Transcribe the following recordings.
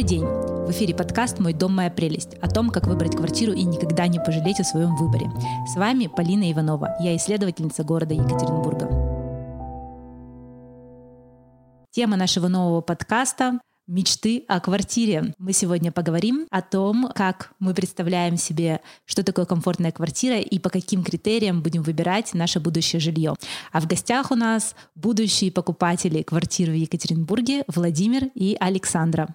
Добрый день! В эфире подкаст «Мой дом, моя прелесть» о том, как выбрать квартиру и никогда не пожалеть о своем выборе. С вами Полина Иванова, я исследовательница города Екатеринбурга. Тема нашего нового подкаста мечты о квартире. Мы сегодня поговорим о том, как мы представляем себе, что такое комфортная квартира и по каким критериям будем выбирать наше будущее жилье. А в гостях у нас будущие покупатели квартир в Екатеринбурге Владимир и Александра.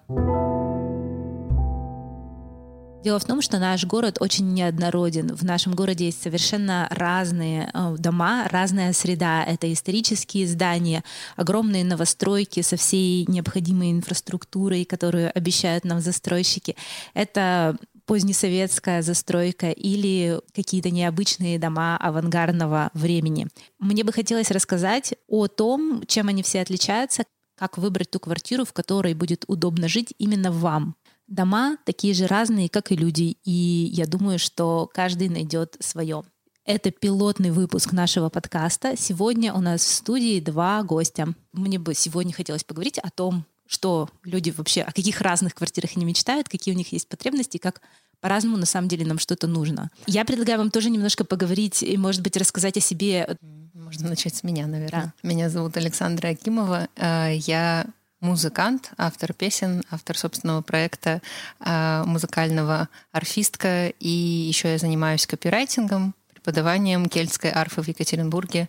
Дело в том, что наш город очень неоднороден. В нашем городе есть совершенно разные э, дома, разная среда. Это исторические здания, огромные новостройки со всей необходимой инфраструктурой, которую обещают нам застройщики. Это позднесоветская застройка или какие-то необычные дома авангардного времени. Мне бы хотелось рассказать о том, чем они все отличаются, как выбрать ту квартиру, в которой будет удобно жить именно вам. Дома такие же разные, как и люди, и я думаю, что каждый найдет свое. Это пилотный выпуск нашего подкаста. Сегодня у нас в студии два гостя. Мне бы сегодня хотелось поговорить о том, что люди вообще, о каких разных квартирах они мечтают, какие у них есть потребности, как по-разному на самом деле нам что-то нужно. Я предлагаю вам тоже немножко поговорить и, может быть, рассказать о себе. Можно начать с меня, наверное. Да. Меня зовут Александра Акимова. Э, я музыкант, автор песен, автор собственного проекта, а, музыкального арфистка, и еще я занимаюсь копирайтингом, преподаванием кельтской арфы в Екатеринбурге.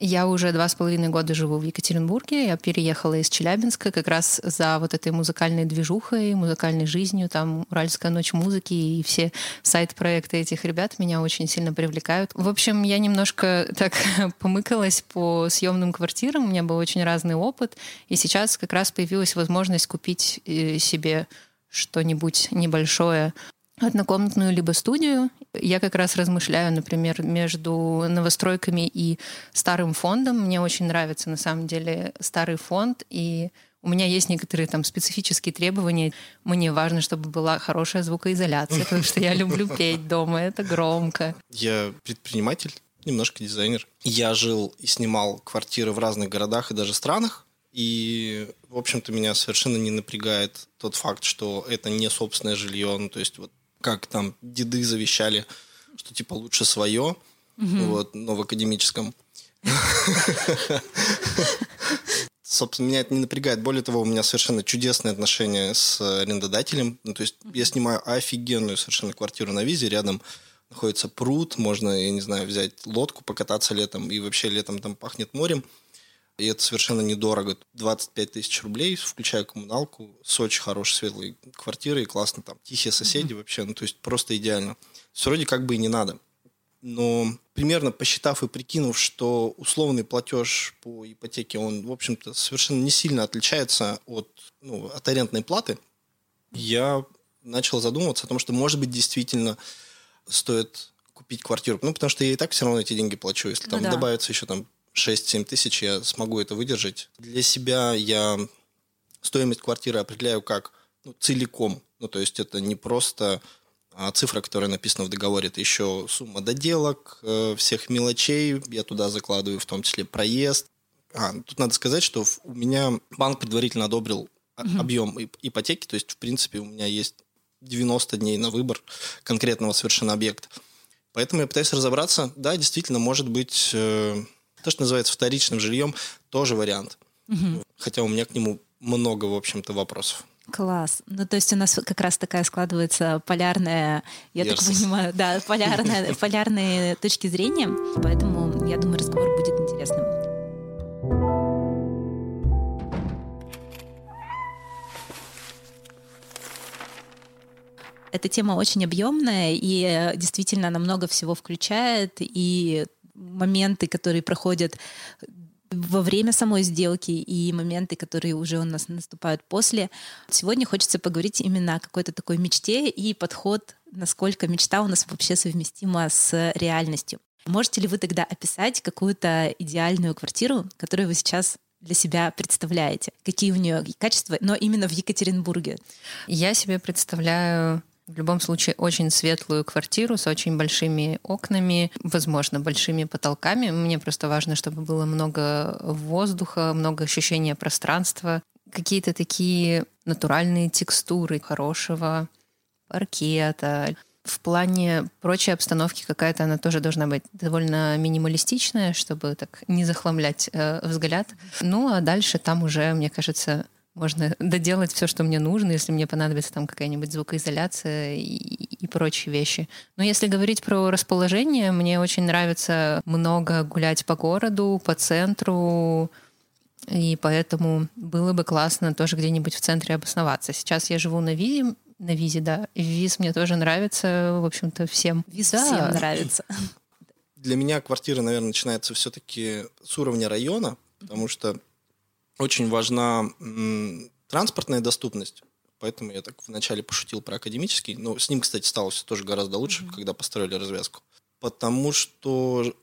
Я уже два с половиной года живу в Екатеринбурге. Я переехала из Челябинска как раз за вот этой музыкальной движухой, музыкальной жизнью. Там «Уральская ночь музыки» и все сайт-проекты этих ребят меня очень сильно привлекают. В общем, я немножко так помыкалась по съемным квартирам. У меня был очень разный опыт. И сейчас как раз появилась возможность купить э, себе что-нибудь небольшое однокомнатную либо студию. Я как раз размышляю, например, между новостройками и старым фондом. Мне очень нравится, на самом деле, старый фонд, и у меня есть некоторые там специфические требования. Мне важно, чтобы была хорошая звукоизоляция, потому что я люблю петь дома, это громко. Я предприниматель, немножко дизайнер. Я жил и снимал квартиры в разных городах и даже странах. И, в общем-то, меня совершенно не напрягает тот факт, что это не собственное жилье. Ну, то есть вот как там деды завещали, что типа лучше свое, угу. вот, но в академическом. Собственно, меня это не напрягает. Более того, у меня совершенно чудесные отношения с арендодателем. Ну, то есть я снимаю офигенную совершенно квартиру на визе, рядом находится пруд, можно, я не знаю, взять лодку, покататься летом, и вообще летом там пахнет морем. И это совершенно недорого. 25 тысяч рублей, включая коммуналку, с очень хорошей светлой квартирой, классно там, тихие соседи mm-hmm. вообще, ну то есть просто идеально. Все вроде как бы и не надо. Но примерно посчитав и прикинув, что условный платеж по ипотеке, он, в общем-то, совершенно не сильно отличается от, ну, от арендной платы, я начал задумываться о том, что, может быть, действительно стоит купить квартиру. Ну, потому что я и так все равно эти деньги плачу. Если ну, там да. добавится еще там 6-7 тысяч я смогу это выдержать. Для себя я стоимость квартиры определяю как ну, целиком. Ну, то есть это не просто а, цифра, которая написана в договоре, это еще сумма доделок, э, всех мелочей. Я туда закладываю в том числе проезд. А, тут надо сказать, что у меня банк предварительно одобрил угу. объем ипотеки, то есть, в принципе, у меня есть 90 дней на выбор конкретного совершенно объекта. Поэтому я пытаюсь разобраться. Да, действительно, может быть, э, то, что называется вторичным жильем, тоже вариант. Угу. Хотя у меня к нему много, в общем-то, вопросов. Класс. Ну, то есть у нас как раз такая складывается полярная, я Версус. так понимаю, да, полярная, полярные точки зрения. Поэтому, я думаю, разговор будет интересным. Эта тема очень объемная, и э, действительно она много всего включает, и моменты, которые проходят во время самой сделки и моменты, которые уже у нас наступают после. Сегодня хочется поговорить именно о какой-то такой мечте и подход, насколько мечта у нас вообще совместима с реальностью. Можете ли вы тогда описать какую-то идеальную квартиру, которую вы сейчас для себя представляете? Какие у нее качества, но именно в Екатеринбурге? Я себе представляю в любом случае очень светлую квартиру с очень большими окнами, возможно, большими потолками. Мне просто важно, чтобы было много воздуха, много ощущения пространства, какие-то такие натуральные текстуры, хорошего паркета. В плане прочей обстановки какая-то она тоже должна быть довольно минималистичная, чтобы так не захламлять э, взгляд. Ну а дальше там уже, мне кажется, можно доделать все, что мне нужно, если мне понадобится там какая-нибудь звукоизоляция и, и прочие вещи. Но если говорить про расположение, мне очень нравится много гулять по городу, по центру, и поэтому было бы классно тоже где-нибудь в центре обосноваться. Сейчас я живу на Визе, на Визе, да. Виз мне тоже нравится, в общем-то, всем. Виз да. всем нравится. Для меня квартира, наверное, начинается все-таки с уровня района, потому что очень важна транспортная доступность. Поэтому я так вначале пошутил про академический. Но с ним, кстати, стало все тоже гораздо лучше, mm-hmm. когда построили развязку. Потому что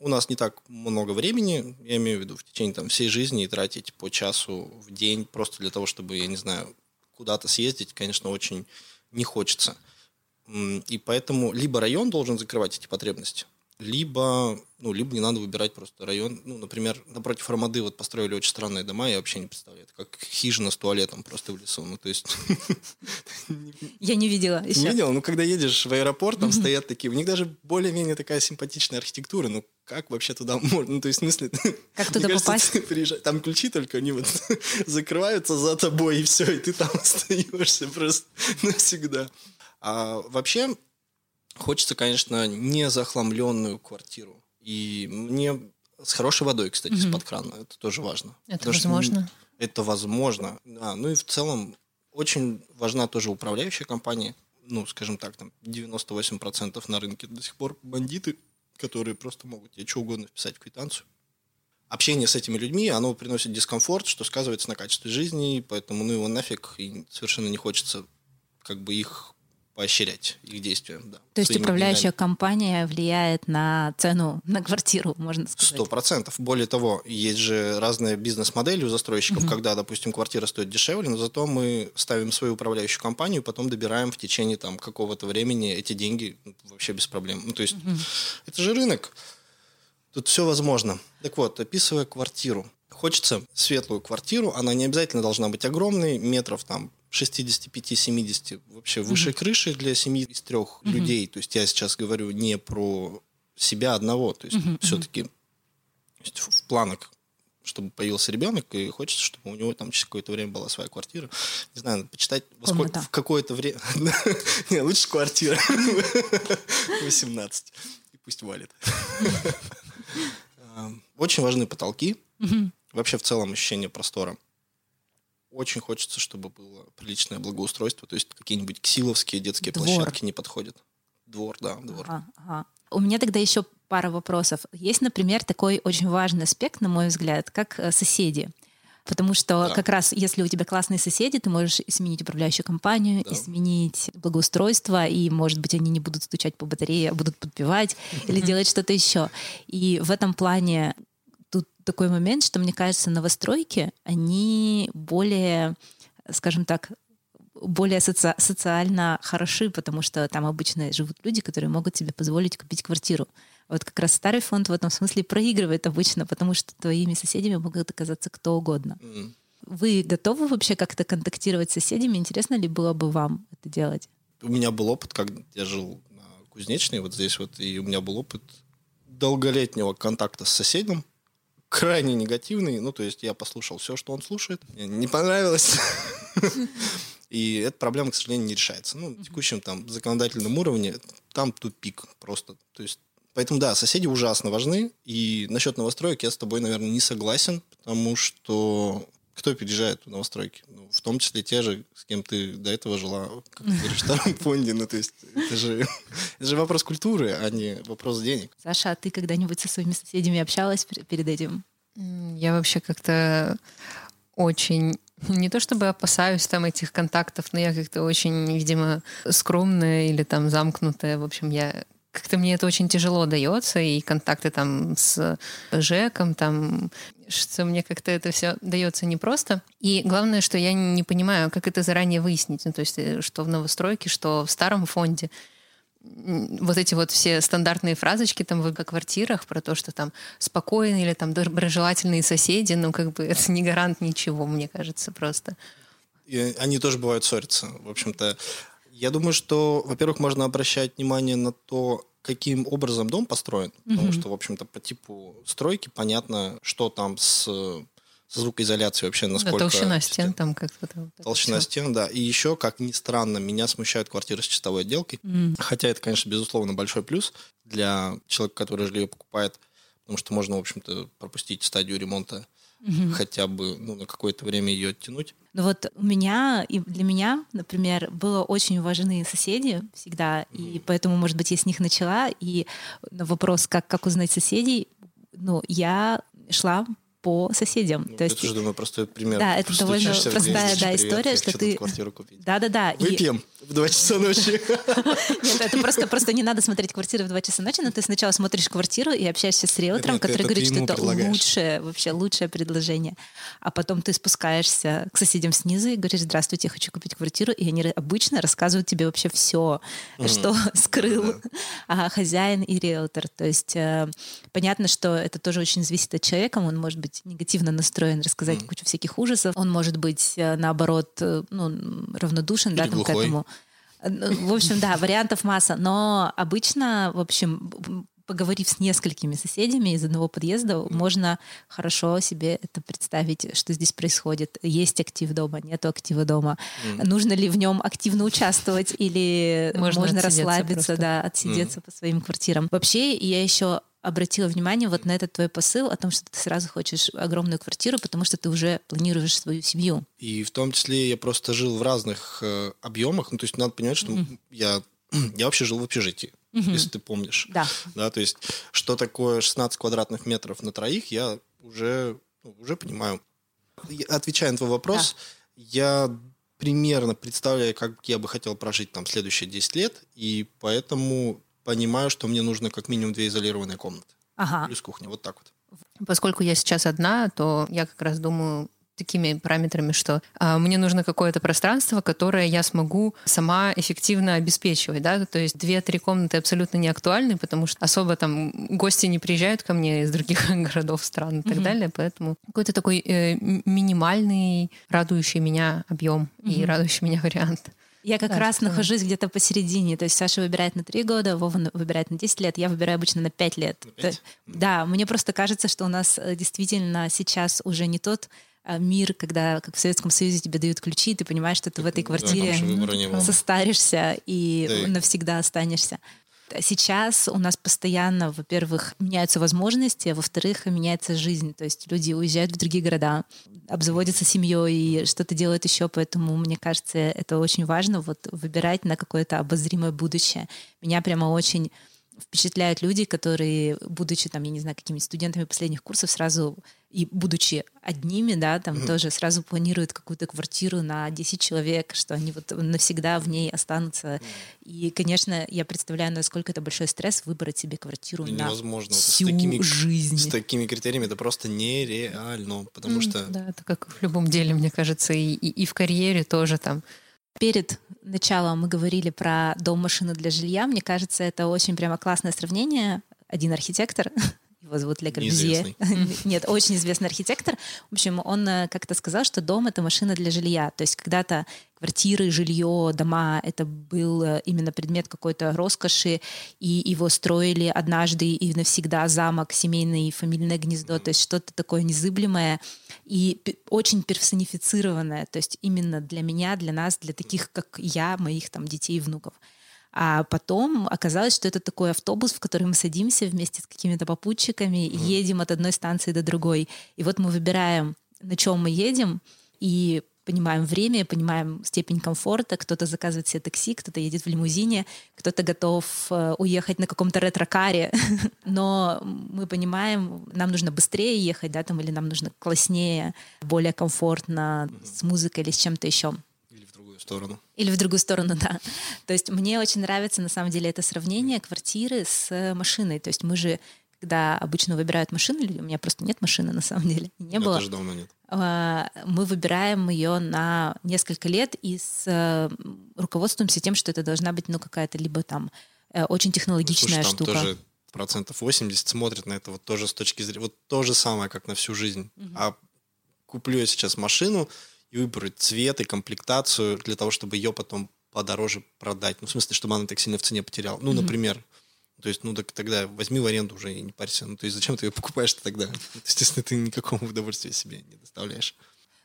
у нас не так много времени, я имею в виду, в течение там, всей жизни и тратить по часу в день просто для того, чтобы, я не знаю, куда-то съездить, конечно, очень не хочется. И поэтому либо район должен закрывать эти потребности, либо, ну, либо не надо выбирать просто район. Ну, например, напротив Ромады вот построили очень странные дома, я вообще не представляю. Это как хижина с туалетом просто в лесу. Ну, то есть... Я не видела еще. Не видела? Ну, когда едешь в аэропорт, там стоят такие... У них даже более-менее такая симпатичная архитектура. Ну, как вообще туда можно? Ну, то есть, в смысле... Как туда попасть? Там ключи только, они вот закрываются за тобой, и все, и ты там остаешься просто навсегда. А вообще, Хочется, конечно, не захламленную квартиру. И мне с хорошей водой, кстати, mm-hmm. из-под крана. Это тоже важно. Это Потому возможно. Это возможно. Да. Ну и в целом очень важна тоже управляющая компания. Ну, скажем так, там 98% на рынке до сих пор бандиты, которые просто могут тебе что угодно вписать в квитанцию. Общение с этими людьми, оно приносит дискомфорт, что сказывается на качестве жизни, поэтому ну его нафиг, и совершенно не хочется как бы их поощрять их действия. Да, То есть управляющая деньгами. компания влияет на цену на квартиру, можно сказать? Сто процентов. Более того, есть же разные бизнес-модели у застройщиков, угу. когда, допустим, квартира стоит дешевле, но зато мы ставим свою управляющую компанию, потом добираем в течение там какого-то времени эти деньги вообще без проблем. Ну, то есть угу. это же рынок. Тут все возможно. Так вот, описывая квартиру. Хочется светлую квартиру, она не обязательно должна быть огромной, метров там 65-70 вообще выше mm-hmm. крыши для семьи из трех mm-hmm. людей. То есть я сейчас говорю не про себя одного. То есть mm-hmm. все-таки в планах чтобы появился ребенок, и хочется, чтобы у него там через какое-то время была своя квартира. Не знаю, надо почитать в какое-то время. Не, лучше квартира. 18. И пусть валит. Очень важны потолки. Вообще в целом ощущение простора очень хочется, чтобы было приличное благоустройство, то есть какие-нибудь ксиловские детские двор. площадки не подходят. Двор, да, двор. Ага, ага. У меня тогда еще пара вопросов. Есть, например, такой очень важный аспект, на мой взгляд, как э, соседи. Потому что да. как раз если у тебя классные соседи, ты можешь сменить управляющую компанию, да. сменить благоустройство, и, может быть, они не будут стучать по батарее, а будут подпевать или делать что-то еще. И в этом плане такой момент, что мне кажется, новостройки, они более, скажем так, более соци социально хороши, потому что там обычно живут люди, которые могут себе позволить купить квартиру. Вот как раз старый фонд в этом смысле проигрывает обычно, потому что твоими соседями могут оказаться кто угодно. Mm. Вы готовы вообще как-то контактировать с соседями? Интересно ли было бы вам это делать? У меня был опыт, когда я жил на Кузнечной, вот здесь вот, и у меня был опыт долголетнего контакта с соседом, крайне негативный. Ну, то есть я послушал все, что он слушает. Мне не понравилось. И эта проблема, к сожалению, не решается. Ну, на текущем там законодательном уровне там тупик просто. То есть Поэтому, да, соседи ужасно важны. И насчет новостроек я с тобой, наверное, не согласен, потому что кто переезжает в новостройки? Ну, в том числе те же, с кем ты до этого жила, как ты говоришь, в втором фонде. Ну, то есть это же, это же вопрос культуры, а не вопрос денег. Саша, а ты когда-нибудь со своими соседями общалась перед этим? Я вообще как-то очень не то чтобы опасаюсь там этих контактов, но я как-то очень, видимо, скромная или там замкнутая. В общем, я как-то мне это очень тяжело дается, и контакты там с Жеком, там, что мне как-то это все дается непросто. И главное, что я не понимаю, как это заранее выяснить. Ну, то есть, э, что в новостройке, что в старом фонде вот эти вот все стандартные фразочки там в квартирах про то, что там спокойные или там доброжелательные соседи, ну как бы это не гарант ничего, мне кажется, просто. и они тоже бывают ссорятся. В общем-то, я думаю, что, во-первых, можно обращать внимание на то, каким образом дом построен, потому mm-hmm. что, в общем-то, по типу стройки понятно, что там с, с звукоизоляцией вообще, насколько... Да, толщина стен там как-то. Вот толщина стен, да. И еще, как ни странно, меня смущают квартиры с чистовой отделкой, mm. хотя это, конечно, безусловно, большой плюс для человека, который жилье покупает, потому что можно, в общем-то, пропустить стадию ремонта угу. хотя бы ну, на какое-то время ее оттянуть. Ну вот у меня и для меня, например, было очень важны соседи всегда, угу. и поэтому, может быть, я с них начала. И на вопрос, как, как узнать соседей, ну, я шла по соседям. Ну, То есть, это же, думаю, простой пример. Да, это довольно простая да, история, что ты... квартиру купить. Да-да-да. Выпьем и... в 2 часа ночи. Нет, это просто, просто не надо смотреть квартиры в 2 часа ночи, но ты сначала смотришь квартиру и общаешься с риэлтором, который говорит, что это лучшее, вообще лучшее предложение. А потом ты спускаешься к соседям снизу и говоришь, здравствуйте, я хочу купить квартиру, и они обычно рассказывают тебе вообще все, что скрыл хозяин и риэлтор. То есть э, понятно, что это тоже очень зависит от человека, он может быть быть негативно настроен, рассказать mm. кучу всяких ужасов. Он может быть, э, наоборот, э, ну, равнодушен да, там, к этому. Э, ну, в общем, да, вариантов масса. Но обычно, в общем, поговорив с несколькими соседями из одного подъезда, mm. можно хорошо себе это представить, что здесь происходит. Есть актив дома, нету актива дома. Mm. Нужно ли в нем активно участвовать или можно, можно расслабиться, просто. да, отсидеться mm. по своим квартирам. Вообще, я еще обратила внимание вот на этот твой посыл о том, что ты сразу хочешь огромную квартиру, потому что ты уже планируешь свою семью. И в том числе я просто жил в разных э, объемах. Ну, то есть надо понимать, что mm-hmm. я, я вообще жил в общежитии, mm-hmm. если ты помнишь. Да. да. То есть что такое 16 квадратных метров на троих, я уже, ну, уже понимаю. Отвечая на твой вопрос, да. я примерно представляю, как я бы хотел прожить там следующие 10 лет, и поэтому понимаю, что мне нужно как минимум две изолированные комнаты. Ага. Плюс кухня. Вот так вот. Поскольку я сейчас одна, то я как раз думаю такими параметрами, что а, мне нужно какое-то пространство, которое я смогу сама эффективно обеспечивать, да, то есть две-три комнаты абсолютно не актуальны, потому что особо там гости не приезжают ко мне из других городов, стран и так mm-hmm. далее, поэтому какой-то такой э, минимальный, радующий меня объем mm-hmm. и радующий меня вариант. Я как да, раз что... нахожусь где-то посередине. То есть Саша выбирает на 3 года, Вова выбирает на 10 лет, я выбираю обычно на 5 лет. На 5? Да, мне просто кажется, что у нас э, действительно сейчас уже не тот э, мир, когда, как в Советском Союзе, тебе дают ключи, ты понимаешь, что ты в этой квартире да, состаришься и да. навсегда останешься. Сейчас у нас постоянно, во-первых, меняются возможности, а во-вторых, меняется жизнь. То есть люди уезжают в другие города, обзаводятся семьей и что-то делают еще. Поэтому, мне кажется, это очень важно вот выбирать на какое-то обозримое будущее. Меня прямо очень впечатляют люди, которые, будучи там, я не знаю, какими студентами последних курсов, сразу и будучи одними, да, там mm-hmm. тоже сразу планируют какую-то квартиру на 10 человек, что они вот навсегда в ней останутся. Mm-hmm. И, конечно, я представляю, насколько это большой стресс выбрать себе квартиру и на невозможно. всю с такими, жизнь. С такими критериями это просто нереально, потому mm-hmm. что... Да, это как в любом деле, мне кажется, и, и, и в карьере тоже там Перед началом мы говорили про дом машины для жилья. Мне кажется, это очень прямо классное сравнение. Один архитектор его зовут Ле Корбюзье. Нет, очень известный архитектор. В общем, он э, как-то сказал, что дом — это машина для жилья. То есть когда-то квартиры, жилье, дома — это был э, именно предмет какой-то роскоши, и его строили однажды и навсегда замок, семейное и фамильное гнездо, то есть что-то такое незыблемое и очень персонифицированное, то есть именно для меня, для нас, для таких, как я, моих там детей и внуков. А потом оказалось, что это такой автобус, в который мы садимся вместе с какими-то попутчиками и едем от одной станции до другой. И вот мы выбираем, на чем мы едем, и понимаем время, понимаем степень комфорта. Кто-то заказывает себе такси, кто-то едет в лимузине, кто-то готов э, уехать на каком-то ретро-каре. Но мы понимаем, нам нужно быстрее ехать, да, там, или нам нужно класснее, более комфортно, с музыкой или с чем-то еще сторону. Или в другую сторону, да. То есть мне очень нравится на самом деле это сравнение квартиры с машиной. То есть мы же, когда обычно выбирают машину, у меня просто нет машины на самом деле, не я было. Тоже давно нет. А, мы выбираем ее на несколько лет и с э, руководствуемся тем, что это должна быть ну какая-то либо там э, очень технологичная Слушай, там штука. Тоже процентов 80 смотрят на это вот тоже с точки зрения, вот то же самое, как на всю жизнь. Угу. А куплю я сейчас машину, и выбрать цвет и комплектацию для того, чтобы ее потом подороже продать. Ну, в смысле, чтобы она так сильно в цене потеряла. Ну, mm-hmm. например, то есть, ну, так тогда возьми в аренду уже и не парься. Ну, то есть, зачем ты ее покупаешь-то тогда? Естественно, ты никакого удовольствия себе не доставляешь.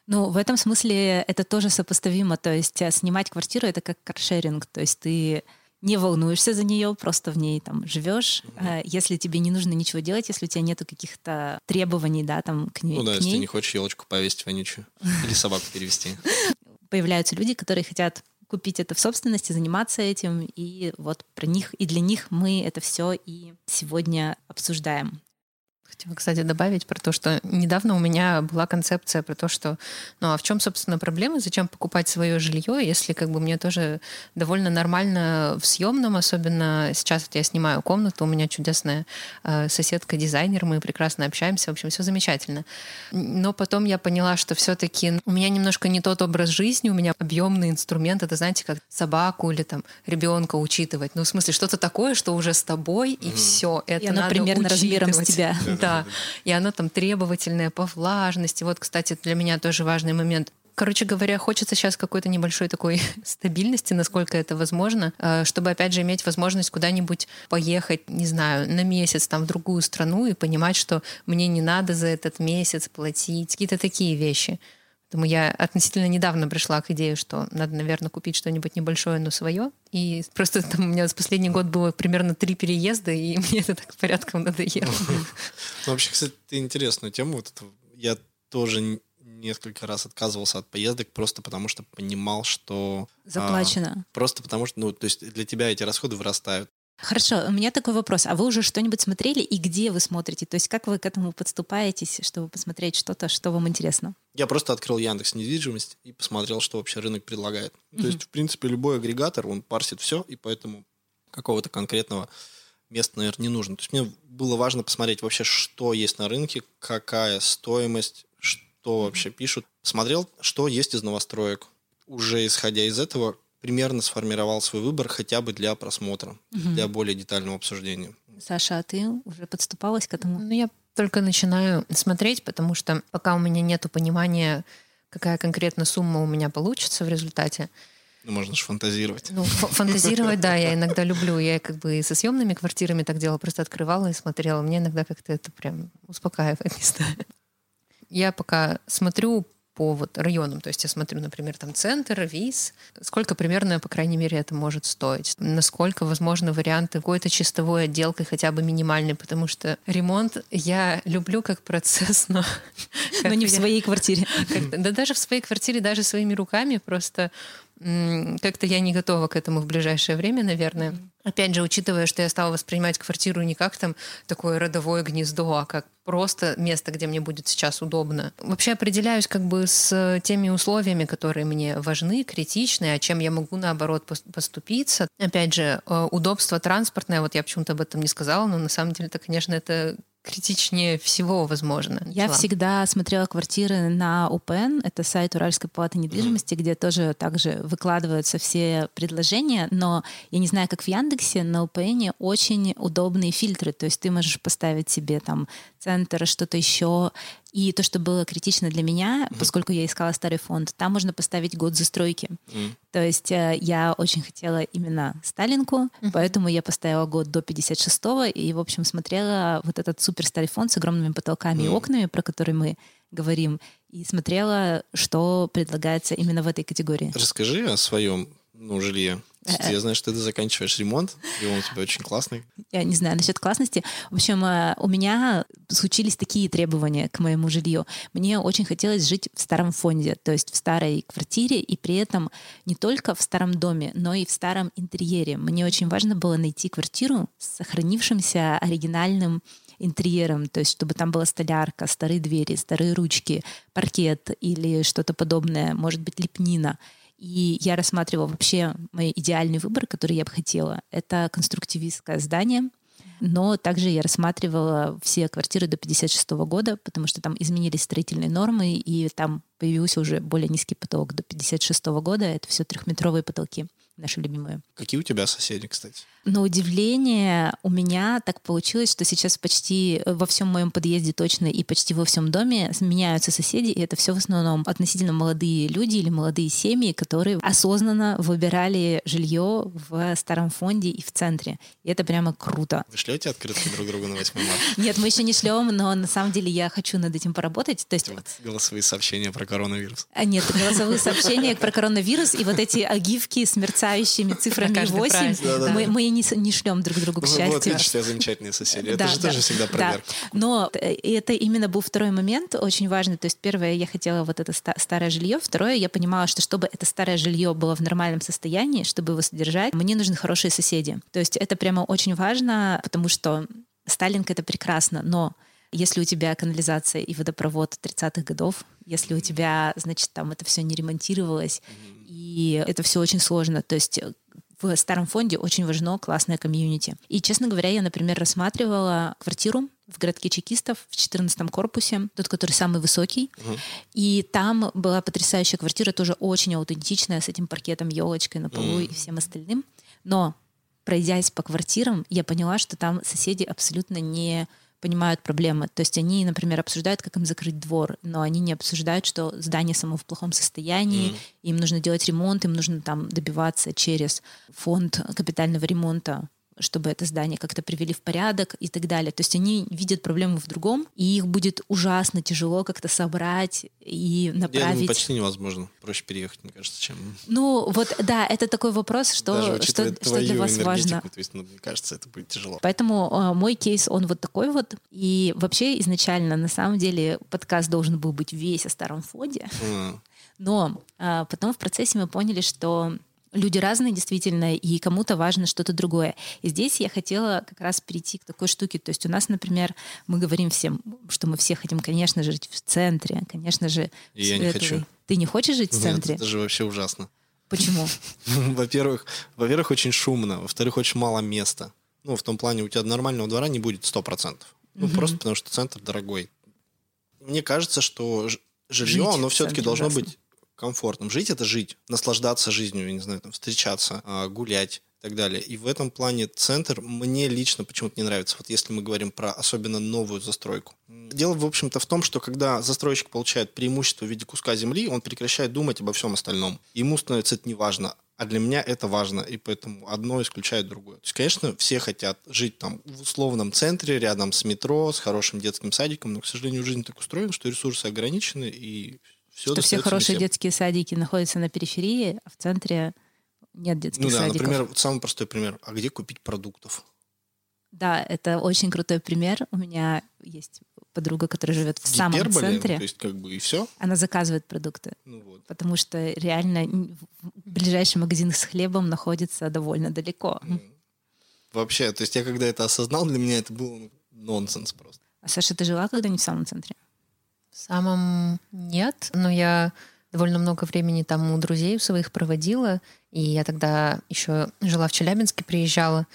Ну, в этом смысле это тоже сопоставимо. То есть э, снимать квартиру — это как каршеринг. То есть ты не волнуешься за нее, просто в ней там живешь. Mm-hmm. Если тебе не нужно ничего делать, если у тебя нету каких-то требований, да, там к ней. Ну да, если ней. ты не хочешь елочку повесить вонючую или собаку перевести. Появляются люди, которые хотят купить это в собственности, заниматься этим, и вот про них и для них мы это все и сегодня обсуждаем. Хотела, кстати, добавить про то, что недавно у меня была концепция про то, что, ну а в чем, собственно, проблема, зачем покупать свое жилье, если как бы мне тоже довольно нормально в съемном, особенно сейчас вот я снимаю комнату, у меня чудесная э, соседка-дизайнер, мы прекрасно общаемся, в общем, все замечательно. Но потом я поняла, что все-таки у меня немножко не тот образ жизни, у меня объемный инструмент, это, знаете, как собаку или там ребенка учитывать. Ну, в смысле, что-то такое, что уже с тобой, и mm. все. Это и оно надо примерно учитывать. размером с тебя да. И оно там требовательное по влажности. Вот, кстати, для меня тоже важный момент. Короче говоря, хочется сейчас какой-то небольшой такой стабильности, насколько это возможно, э, чтобы, опять же, иметь возможность куда-нибудь поехать, не знаю, на месяц там в другую страну и понимать, что мне не надо за этот месяц платить, какие-то такие вещи. Поэтому я относительно недавно пришла к идее, что надо, наверное, купить что-нибудь небольшое, но свое. И просто там у меня за последний год было примерно три переезда, и мне это так порядком надоело. Ну, вообще, кстати, интересную тему. Вот я тоже несколько раз отказывался от поездок просто потому, что понимал, что... Заплачено. А, просто потому что, ну, то есть для тебя эти расходы вырастают. Хорошо, у меня такой вопрос. А вы уже что-нибудь смотрели и где вы смотрите? То есть как вы к этому подступаетесь, чтобы посмотреть что-то, что вам интересно? Я просто открыл Яндекс недвижимость и посмотрел, что вообще рынок предлагает. Mm-hmm. То есть, в принципе, любой агрегатор, он парсит все, и поэтому какого-то конкретного места, наверное, не нужно. То есть мне было важно посмотреть вообще, что есть на рынке, какая стоимость, что вообще пишут. Смотрел, что есть из новостроек. Уже исходя из этого, примерно сформировал свой выбор хотя бы для просмотра, угу. для более детального обсуждения. Саша, а ты уже подступалась к этому? Ну, я только начинаю смотреть, потому что пока у меня нет понимания, какая конкретно сумма у меня получится в результате, ну, можно же фантазировать. Ну, фантазировать, да, я иногда люблю. Я как бы и со съемными квартирами так делала, просто открывала и смотрела. Мне иногда как-то это прям успокаивает, не знаю. Я пока смотрю по вот районам. То есть я смотрю, например, там центр, ВИЗ, сколько примерно, по крайней мере, это может стоить, насколько возможны варианты какой-то чистовой отделкой хотя бы минимальной, потому что ремонт я люблю как процесс, но... Но не в своей квартире. Да даже в своей квартире, даже своими руками просто как-то я не готова к этому в ближайшее время, наверное. Опять же, учитывая, что я стала воспринимать квартиру не как там такое родовое гнездо, а как просто место, где мне будет сейчас удобно. Вообще определяюсь как бы с теми условиями, которые мне важны, критичны, а чем я могу, наоборот, поступиться. Опять же, э, удобство транспортное, вот я почему-то об этом не сказала, но на самом деле это, конечно, это критичнее всего, возможно. Я всегда смотрела квартиры на УПН, это сайт Уральской палаты недвижимости, mm. где тоже также выкладываются все предложения, но я не знаю, как в Яндексе, на УПН очень удобные фильтры, то есть ты можешь поставить себе там центр, что-то еще, и то, что было критично для меня, mm-hmm. поскольку я искала старый фонд, там можно поставить год застройки. Mm-hmm. То есть э, я очень хотела именно Сталинку, mm-hmm. поэтому я поставила год до 56-го и, в общем, смотрела вот этот супер старый фонд с огромными потолками mm-hmm. и окнами, про который мы говорим, и смотрела, что предлагается именно в этой категории. Расскажи о своем ну, жилье. Я знаю, что ты заканчиваешь ремонт, и он у тебя очень классный. Я не знаю насчет классности. В общем, э, у меня случились такие требования к моему жилью. Мне очень хотелось жить в старом фонде, то есть в старой квартире, и при этом не только в старом доме, но и в старом интерьере. Мне очень важно было найти квартиру с сохранившимся оригинальным интерьером, то есть чтобы там была столярка, старые двери, старые ручки, паркет или что-то подобное, может быть, лепнина. И я рассматривала вообще мой идеальный выбор, который я бы хотела. Это конструктивистское здание, но также я рассматривала все квартиры до 56 года, потому что там изменились строительные нормы, и там появился уже более низкий потолок до 56 года. Это все трехметровые потолки. Наши любимые. Какие у тебя соседи, кстати? На удивление у меня так получилось, что сейчас почти во всем моем подъезде точно и почти во всем доме меняются соседи, и это все в основном относительно молодые люди или молодые семьи, которые осознанно выбирали жилье в старом фонде и в центре. И это прямо круто. Вы шлете открытки друг другу на 8 марта? Нет, мы еще не шлем, но на самом деле я хочу над этим поработать. То есть... Вот голосовые сообщения про коронавирус. А нет, голосовые сообщения про коронавирус и вот эти агивки с мерцами цифрами 8, мы, мы не, не шлем друг другу, к счастью. Вот, видишь, тебя замечательные соседи. Это же тоже всегда проверка. Но это именно был второй момент, очень важный. То есть первое, я хотела вот это старое жилье. Второе, я понимала, что чтобы это старое жилье было в нормальном состоянии, чтобы его содержать, мне нужны хорошие соседи. То есть это прямо очень важно, потому что Сталинка — это прекрасно, но если у тебя канализация и водопровод 30-х годов, если у тебя, значит, там это все не ремонтировалось, и это все очень сложно. То есть в старом фонде очень важно классное комьюнити. И, честно говоря, я, например, рассматривала квартиру в городке чекистов в 14 корпусе, тот, который самый высокий. Угу. И там была потрясающая квартира, тоже очень аутентичная, с этим паркетом, елочкой на полу угу. и всем остальным. Но, пройдясь по квартирам, я поняла, что там соседи абсолютно не понимают проблемы. То есть они, например, обсуждают, как им закрыть двор, но они не обсуждают, что здание само в плохом состоянии, mm. им нужно делать ремонт, им нужно там добиваться через фонд капитального ремонта чтобы это здание как-то привели в порядок и так далее. То есть они видят проблему в другом, и их будет ужасно тяжело как-то собрать и направить. Я думаю, почти невозможно. Проще переехать, мне кажется, чем... Ну, вот, да, это такой вопрос, что, что, что для вас важно. То есть, ну, мне кажется, это будет тяжело. Поэтому э, мой кейс, он вот такой вот. И вообще изначально, на самом деле, подкаст должен был быть весь о старом фоде. Mm. Но э, потом в процессе мы поняли, что люди разные действительно, и кому-то важно что-то другое. И здесь я хотела как раз перейти к такой штуке. То есть у нас, например, мы говорим всем, что мы все хотим, конечно же, жить в центре, конечно же. И я не хочу. Ты не хочешь жить в центре? Нет, это же вообще ужасно. Почему? Во-первых, во-первых, очень шумно. Во-вторых, очень мало места. Ну, в том плане, у тебя нормального двора не будет 100%. Ну, просто потому что центр дорогой. Мне кажется, что жилье, оно все-таки должно быть комфортным. Жить это жить, наслаждаться жизнью, я не знаю, там, встречаться, а, гулять и так далее. И в этом плане центр мне лично почему-то не нравится. Вот если мы говорим про особенно новую застройку. Дело, в общем-то, в том, что когда застройщик получает преимущество в виде куска земли, он прекращает думать обо всем остальном. Ему становится это не важно. А для меня это важно, и поэтому одно исключает другое. То есть, конечно, все хотят жить там в условном центре, рядом с метро, с хорошим детским садиком, но, к сожалению, жизнь так устроена, что ресурсы ограничены, и все что все хорошие детские садики находятся на периферии, а в центре нет детских ну, да, садиков. Например, вот самый простой пример. А где купить продуктов? Да, это очень крутой пример. У меня есть подруга, которая живет в самом Гиперболе, центре. То есть как бы и все. Она заказывает продукты. Ну, вот. Потому что реально ближайший магазин с хлебом находится довольно далеко. Вообще, то есть я когда это осознал, для меня это был нонсенс просто. А Саша, ты жила когда-нибудь в самом центре? Самом нет, но я довольно много времени там у друзей своих проводила, и я тогда еще жила в Челябинске, приезжала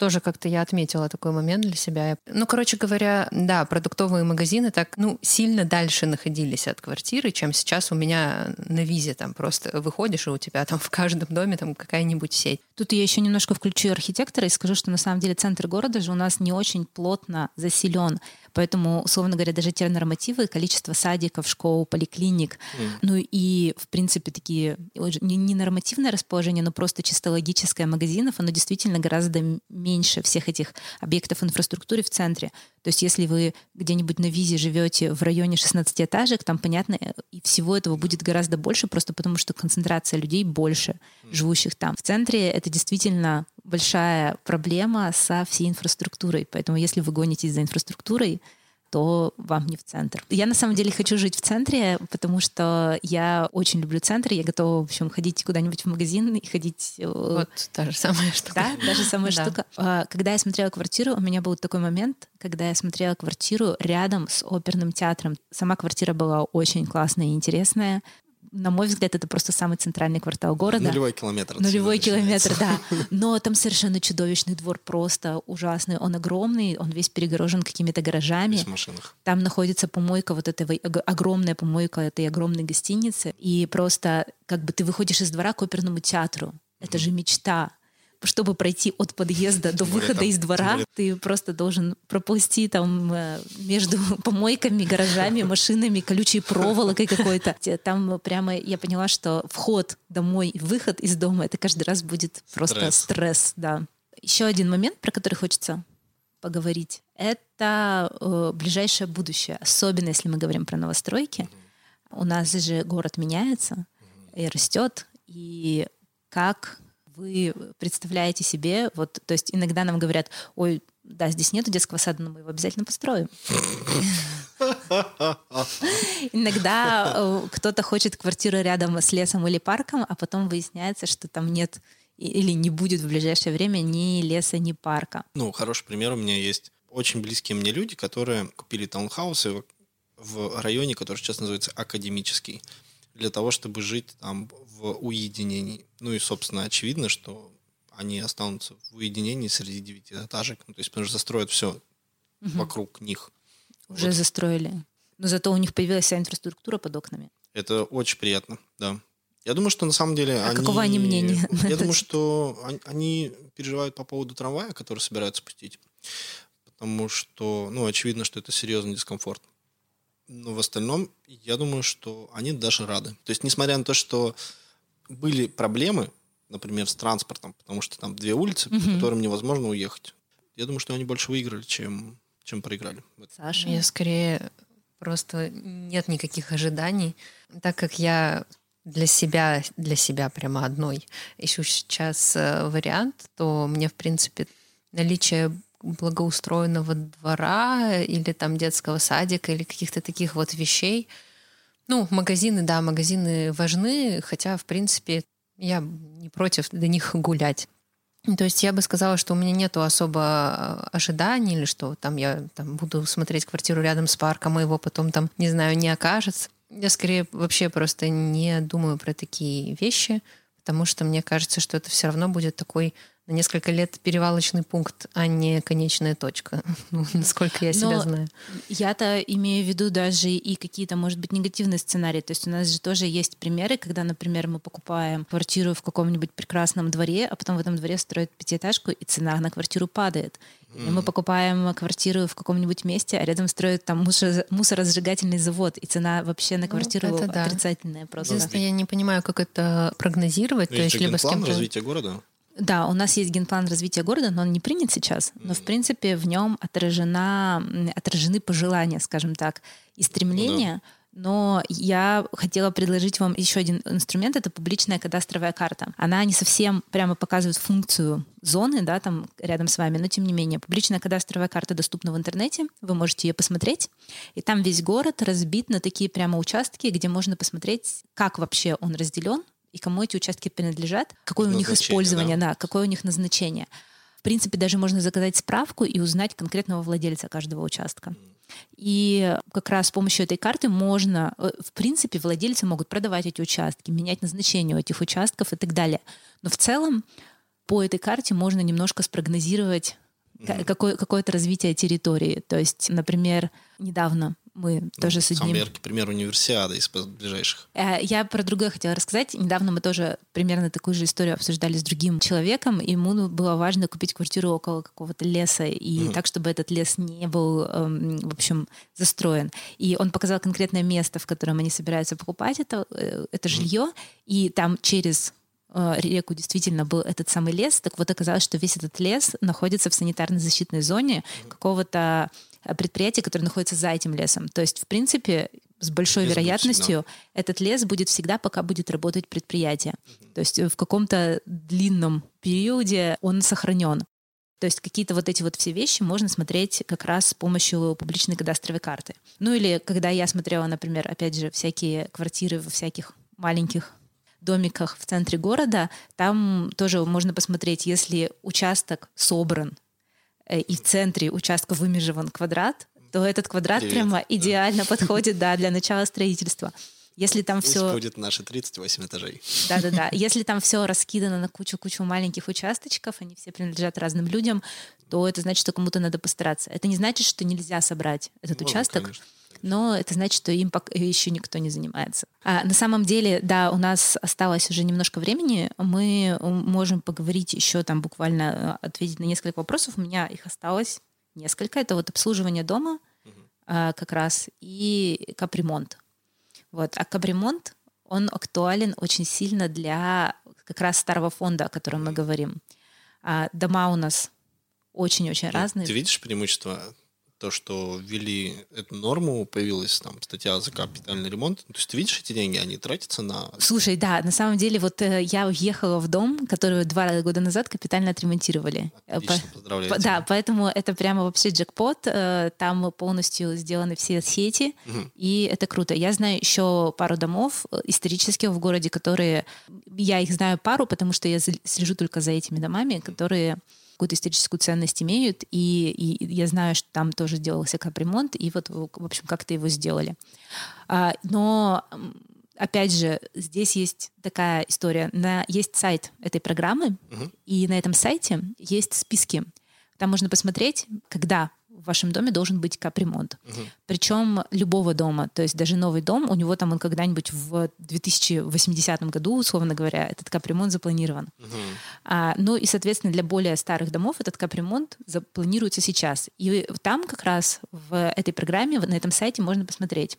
тоже как-то я отметила такой момент для себя. Ну, короче говоря, да, продуктовые магазины так, ну, сильно дальше находились от квартиры, чем сейчас у меня на визе. Там просто выходишь, и у тебя там в каждом доме там какая-нибудь сеть. Тут я еще немножко включу архитектора и скажу, что на самом деле центр города же у нас не очень плотно заселен. Поэтому, условно говоря, даже те нормативы, количество садиков, школ, поликлиник, mm. ну и, в принципе, такие не, не нормативное расположение, но просто чисто логическое магазинов, оно действительно гораздо меньше всех этих объектов инфраструктуры в центре. То есть если вы где-нибудь на визе живете в районе 16 этажек, там, понятно, и всего этого будет гораздо больше, просто потому что концентрация людей больше, живущих там. В центре это действительно большая проблема со всей инфраструктурой. Поэтому если вы гонитесь за инфраструктурой, то вам не в центр. Я на самом деле хочу жить в центре, потому что я очень люблю центр. Я готова, в общем, ходить куда-нибудь в магазин и ходить... Э, вот та же самая штука. Да, даже самая штука. А, когда я смотрела квартиру, у меня был такой момент, когда я смотрела квартиру рядом с оперным театром. Сама квартира была очень классная и интересная на мой взгляд, это просто самый центральный квартал города. Нулевой километр. Нулевой километр, да. Но там совершенно чудовищный двор, просто ужасный. Он огромный, он весь перегорожен какими-то гаражами. в машинах. Там находится помойка вот этой огромная помойка этой огромной гостиницы. И просто как бы ты выходишь из двора к оперному театру. Это же мечта чтобы пройти от подъезда до выхода из двора, ты просто должен проползти там э, между помойками, гаражами, машинами, колючей проволокой какой-то. Там прямо я поняла, что вход домой выход из дома это каждый раз будет просто стресс, стресс да. Еще один момент, про который хочется поговорить, это э, ближайшее будущее, особенно если мы говорим про новостройки. У нас же город меняется и растет, и как вы представляете себе, вот, то есть иногда нам говорят, ой, да, здесь нету детского сада, но мы его обязательно построим. Иногда э, кто-то хочет квартиру рядом с лесом или парком, а потом выясняется, что там нет или не будет в ближайшее время ни леса, ни парка. Ну, хороший пример у меня есть. Очень близкие мне люди, которые купили таунхаусы в районе, который сейчас называется Академический, для того, чтобы жить там в уединении. Ну и, собственно, очевидно, что они останутся в уединении среди девятиэтажек. Ну, то есть, потому что застроят все угу. вокруг них. Уже вот. застроили. Но зато у них появилась вся инфраструктура под окнами. Это очень приятно, да. Я думаю, что на самом деле а они... какого они мнения? Я думаю, что они переживают по поводу трамвая, который собираются пустить. Потому что, ну, очевидно, что это серьезный дискомфорт. Но в остальном, я думаю, что они даже рады. То есть, несмотря на то, что были проблемы, например, с транспортом, потому что там две улицы, угу. по которым невозможно уехать. Я думаю, что они больше выиграли, чем, чем проиграли. Саша? Я скорее просто нет никаких ожиданий, так как я для себя, для себя прямо одной ищу сейчас э, вариант, то мне, в принципе, наличие благоустроенного двора или там детского садика или каких-то таких вот вещей – ну, магазины, да, магазины важны, хотя, в принципе, я не против до них гулять. То есть я бы сказала, что у меня нету особо а, ожиданий, или что там я там, буду смотреть квартиру рядом с парком, и его потом там, не знаю, не окажется. Я скорее вообще просто не думаю про такие вещи, потому что мне кажется, что это все равно будет такой на несколько лет перевалочный пункт, а не конечная точка, ну, насколько я себя Но знаю. Я-то имею в виду даже и какие-то, может быть, негативные сценарии. То есть у нас же тоже есть примеры, когда, например, мы покупаем квартиру в каком-нибудь прекрасном дворе, а потом в этом дворе строят пятиэтажку, и цена на квартиру падает. И мы покупаем квартиру в каком-нибудь месте, а рядом строят там мусор, мусоросжигательный завод, и цена вообще на ну, квартиру ну, да. отрицательная просто. Единственное, я не понимаю, как это прогнозировать. Ну, то есть, либо с кем-то... развития города? Да, у нас есть генплан развития города, но он не принят сейчас. Но, в принципе, в нем отражена, отражены пожелания, скажем так, и стремления. Ну, да. Но я хотела предложить вам еще один инструмент, это публичная кадастровая карта. Она не совсем прямо показывает функцию зоны, да, там рядом с вами, но тем не менее, публичная кадастровая карта доступна в интернете, вы можете ее посмотреть, и там весь город разбит на такие прямо участки, где можно посмотреть, как вообще он разделен, и кому эти участки принадлежат, какое у них использование, да? да, какое у них назначение. В принципе, даже можно заказать справку и узнать конкретного владельца каждого участка. И как раз с помощью этой карты можно, э, в принципе, владельцы могут продавать эти участки, менять назначение у этих участков и так далее. Но в целом по этой карте можно немножко спрогнозировать mm-hmm. какое- какое-то развитие территории. То есть, например, недавно мы ну, тоже с одним... Яркий пример универсиады из ближайших. Э, я про другое хотела рассказать. Недавно мы тоже примерно такую же историю обсуждали с другим человеком. Ему было важно купить квартиру около какого-то леса, и угу. так, чтобы этот лес не был, эм, в общем, застроен. И он показал конкретное место, в котором они собираются покупать это, э, это жилье, и там через реку действительно был этот самый лес, так вот оказалось, что весь этот лес находится в санитарно-защитной зоне какого-то Э, предприятий, которые находятся за этим лесом. То есть, в принципе, с большой лес вероятностью этот лес будет всегда, пока будет работать предприятие. Угу. То есть э, в каком-то длинном периоде он сохранен. То есть какие-то вот эти вот все вещи можно смотреть как раз с помощью публичной кадастровой карты. Ну или когда я смотрела, например, опять же, всякие квартиры во всяких маленьких домиках в центре города, там тоже можно посмотреть, если участок собран Э, и в центре участка вымежеван квадрат, то этот квадрат Привет. прямо идеально подходит да, для начала строительства. Если там Пусть все... будет наши 38 этажей. Да-да-да. Если там все раскидано на кучу-кучу маленьких участочков, они все принадлежат разным людям, то это значит, что кому-то надо постараться. Это не значит, что нельзя собрать этот Можно, участок. Конечно. Но это значит, что им пока еще никто не занимается. А на самом деле, да, у нас осталось уже немножко времени, мы можем поговорить еще там буквально э, ответить на несколько вопросов. У меня их осталось несколько. Это вот обслуживание дома угу. как раз и капремонт. Вот. А капремонт, он актуален очень сильно для как раз старого фонда, о котором мы говорим. А дома у нас очень-очень ну, разные. Ты видишь преимущество то, что ввели эту норму, появилась там статья за капитальный ремонт. То есть ты видишь эти деньги, они тратятся на... Слушай, да, на самом деле вот э, я уехала в дом, который два года назад капитально отремонтировали. Отлично, По... поздравляю. По... Да, поэтому это прямо вообще джекпот. Э, там полностью сделаны все сети, угу. и это круто. Я знаю еще пару домов э, исторических в городе, которые... Я их знаю пару, потому что я слежу только за этими домами, которые какую-то историческую ценность имеют, и, и я знаю, что там тоже делался капремонт, и вот, в общем, как-то его сделали. А, но опять же, здесь есть такая история. На, есть сайт этой программы, uh-huh. и на этом сайте есть списки. Там можно посмотреть, когда в вашем доме должен быть капремонт. Угу. Причем любого дома, то есть даже новый дом, у него там он когда-нибудь в 2080 году, условно говоря, этот капремонт запланирован. Угу. А, ну и, соответственно, для более старых домов этот капремонт запланируется сейчас. И там как раз в этой программе, на этом сайте можно посмотреть,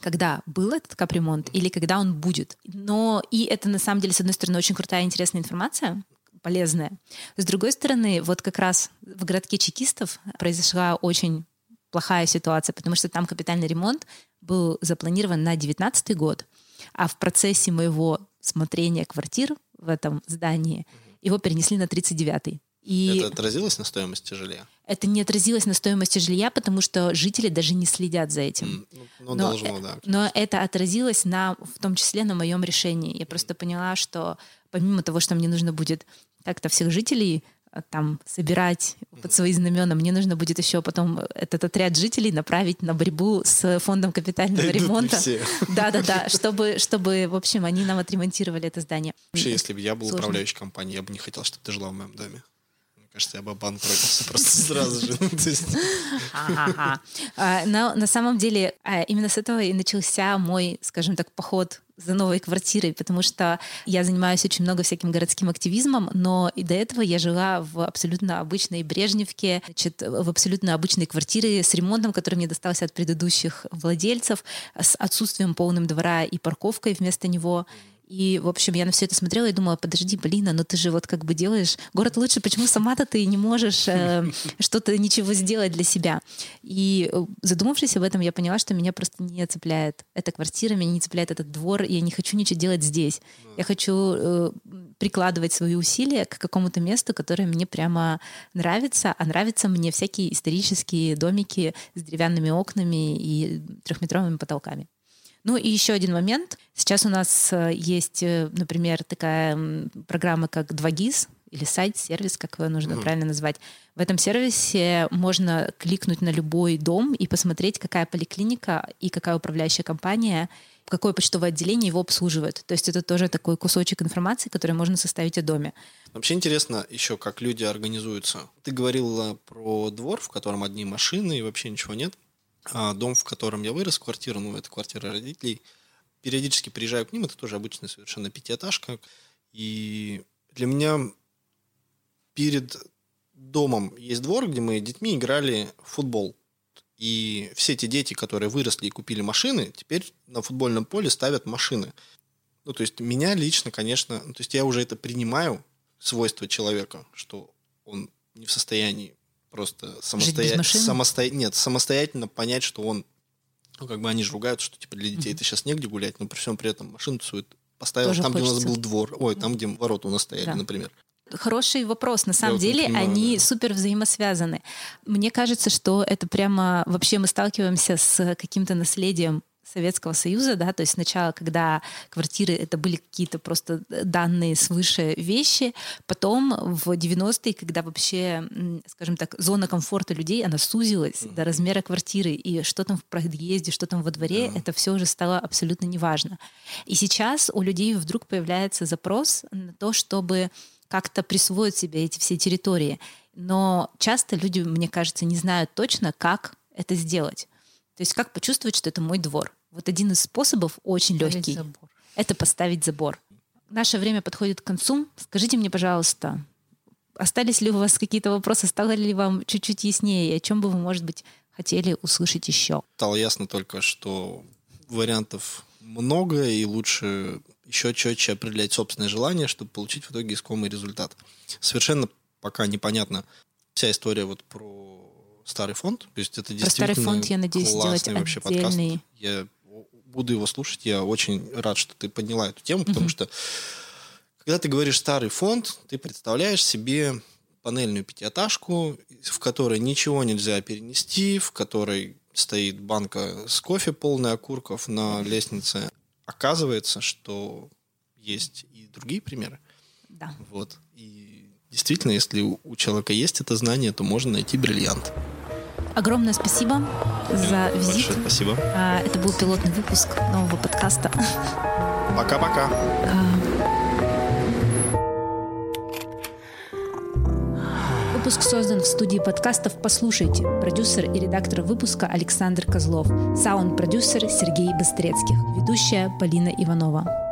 когда был этот капремонт или когда он будет. Но и это на самом деле, с одной стороны, очень крутая и интересная информация, полезное. С другой стороны, вот как раз в городке чекистов произошла очень плохая ситуация, потому что там капитальный ремонт был запланирован на 19 год, а в процессе моего смотрения квартир в этом здании его перенесли на 39-й. И это отразилось на стоимости жилья? Это не отразилось на стоимости жилья, потому что жители даже не следят за этим. Mm, ну, но, должно, э, да. Но это отразилось на, в том числе на моем решении. Я просто поняла, что помимо того, что мне нужно будет как-то всех жителей э, там собирать под свои знамена. Мне нужно будет еще потом этот отряд жителей направить на борьбу с фондом капитального да ремонта. Да, да, да, чтобы, чтобы, в общем, они нам отремонтировали это здание. Вообще, если бы я был Сложно. управляющей компанией, я бы не хотел, чтобы ты жила в моем доме. Мне кажется, я бы обанкротился просто сразу же. А, на самом деле, а, именно с этого и начался мой, скажем так, поход за новой квартирой, потому что я занимаюсь очень много всяким городским активизмом, но и до этого я жила в абсолютно обычной Брежневке, значит, в абсолютно обычной квартире с ремонтом, который мне достался от предыдущих владельцев, с отсутствием полным двора и парковкой вместо него. И, в общем, я на все это смотрела и думала, подожди, блин, а ну ты же вот как бы делаешь город лучше, почему сама-то ты не можешь э, что-то, ничего сделать для себя? И э, задумавшись об этом, я поняла, что меня просто не цепляет эта квартира, меня не цепляет этот двор, и я не хочу ничего делать здесь. Я хочу э, прикладывать свои усилия к какому-то месту, которое мне прямо нравится, а нравятся мне всякие исторические домики с деревянными окнами и трехметровыми потолками. Ну и еще один момент. Сейчас у нас э, есть, э, например, такая программа, как 2GIS, или сайт, сервис, как его нужно mm-hmm. правильно назвать. В этом сервисе можно кликнуть на любой дом и посмотреть, какая поликлиника и какая управляющая компания, какое почтовое отделение его обслуживает. То есть это тоже такой кусочек информации, который можно составить о доме. Вообще интересно еще, как люди организуются. Ты говорила про двор, в котором одни машины и вообще ничего нет. А дом, в котором я вырос, квартира, ну, это квартира родителей, периодически приезжаю к ним, это тоже обычная совершенно пятиэтажка, и для меня перед домом есть двор, где мы детьми играли в футбол. И все те дети, которые выросли и купили машины, теперь на футбольном поле ставят машины. Ну, то есть меня лично, конечно, ну, то есть я уже это принимаю, свойство человека, что он не в состоянии просто самостоятельно, самосто... нет, самостоятельно понять, что он, ну, как бы они же ругаются, что типа для детей mm-hmm. это сейчас негде гулять, но при всем при этом машину свою поставил Тоже там, хочется. где у нас был двор, ой, там, где ворота у нас стояли, да. например. Хороший вопрос. На самом Я деле понимаю, они да. супер взаимосвязаны. Мне кажется, что это прямо вообще мы сталкиваемся с каким-то наследием Советского Союза, да, то есть сначала, когда квартиры это были какие-то просто данные свыше вещи, потом в 90-е, когда вообще, скажем так, зона комфорта людей, она сузилась mm-hmm. до размера квартиры, и что там в подъезде, что там во дворе, yeah. это все уже стало абсолютно неважно. И сейчас у людей вдруг появляется запрос на то, чтобы как-то присвоить себе эти все территории. Но часто люди, мне кажется, не знают точно, как это сделать. То То есть как почувствовать, что это мой двор? Вот один из способов очень легкий. Это поставить забор. Наше время подходит к концу. Скажите мне, пожалуйста, остались ли у вас какие-то вопросы? Стало ли вам чуть-чуть яснее? О чем бы вы, может быть, хотели услышать еще? Стало ясно только, что вариантов много, и лучше еще четче определять собственное желание, чтобы получить в итоге искомый результат. Совершенно пока непонятно вся история вот про старый фонд. То есть это действительно про старый фонд, я надеюсь, сделать вообще отдельный... подкаст. Я буду его слушать. Я очень рад, что ты подняла эту тему, потому что когда ты говоришь старый фонд, ты представляешь себе панельную пятиэтажку, в которой ничего нельзя перенести, в которой стоит банка с кофе, полная окурков на лестнице. Оказывается, что есть и другие примеры. Да. Вот. И действительно, если у человека есть это знание, то можно найти бриллиант. Огромное спасибо за визит. Большое спасибо. А, это был пилотный выпуск нового подкаста. Пока-пока. А, Выпуск создан в студии подкастов «Послушайте». Продюсер и редактор выпуска Александр Козлов. Саунд-продюсер Сергей Быстрецких. Ведущая Полина Иванова.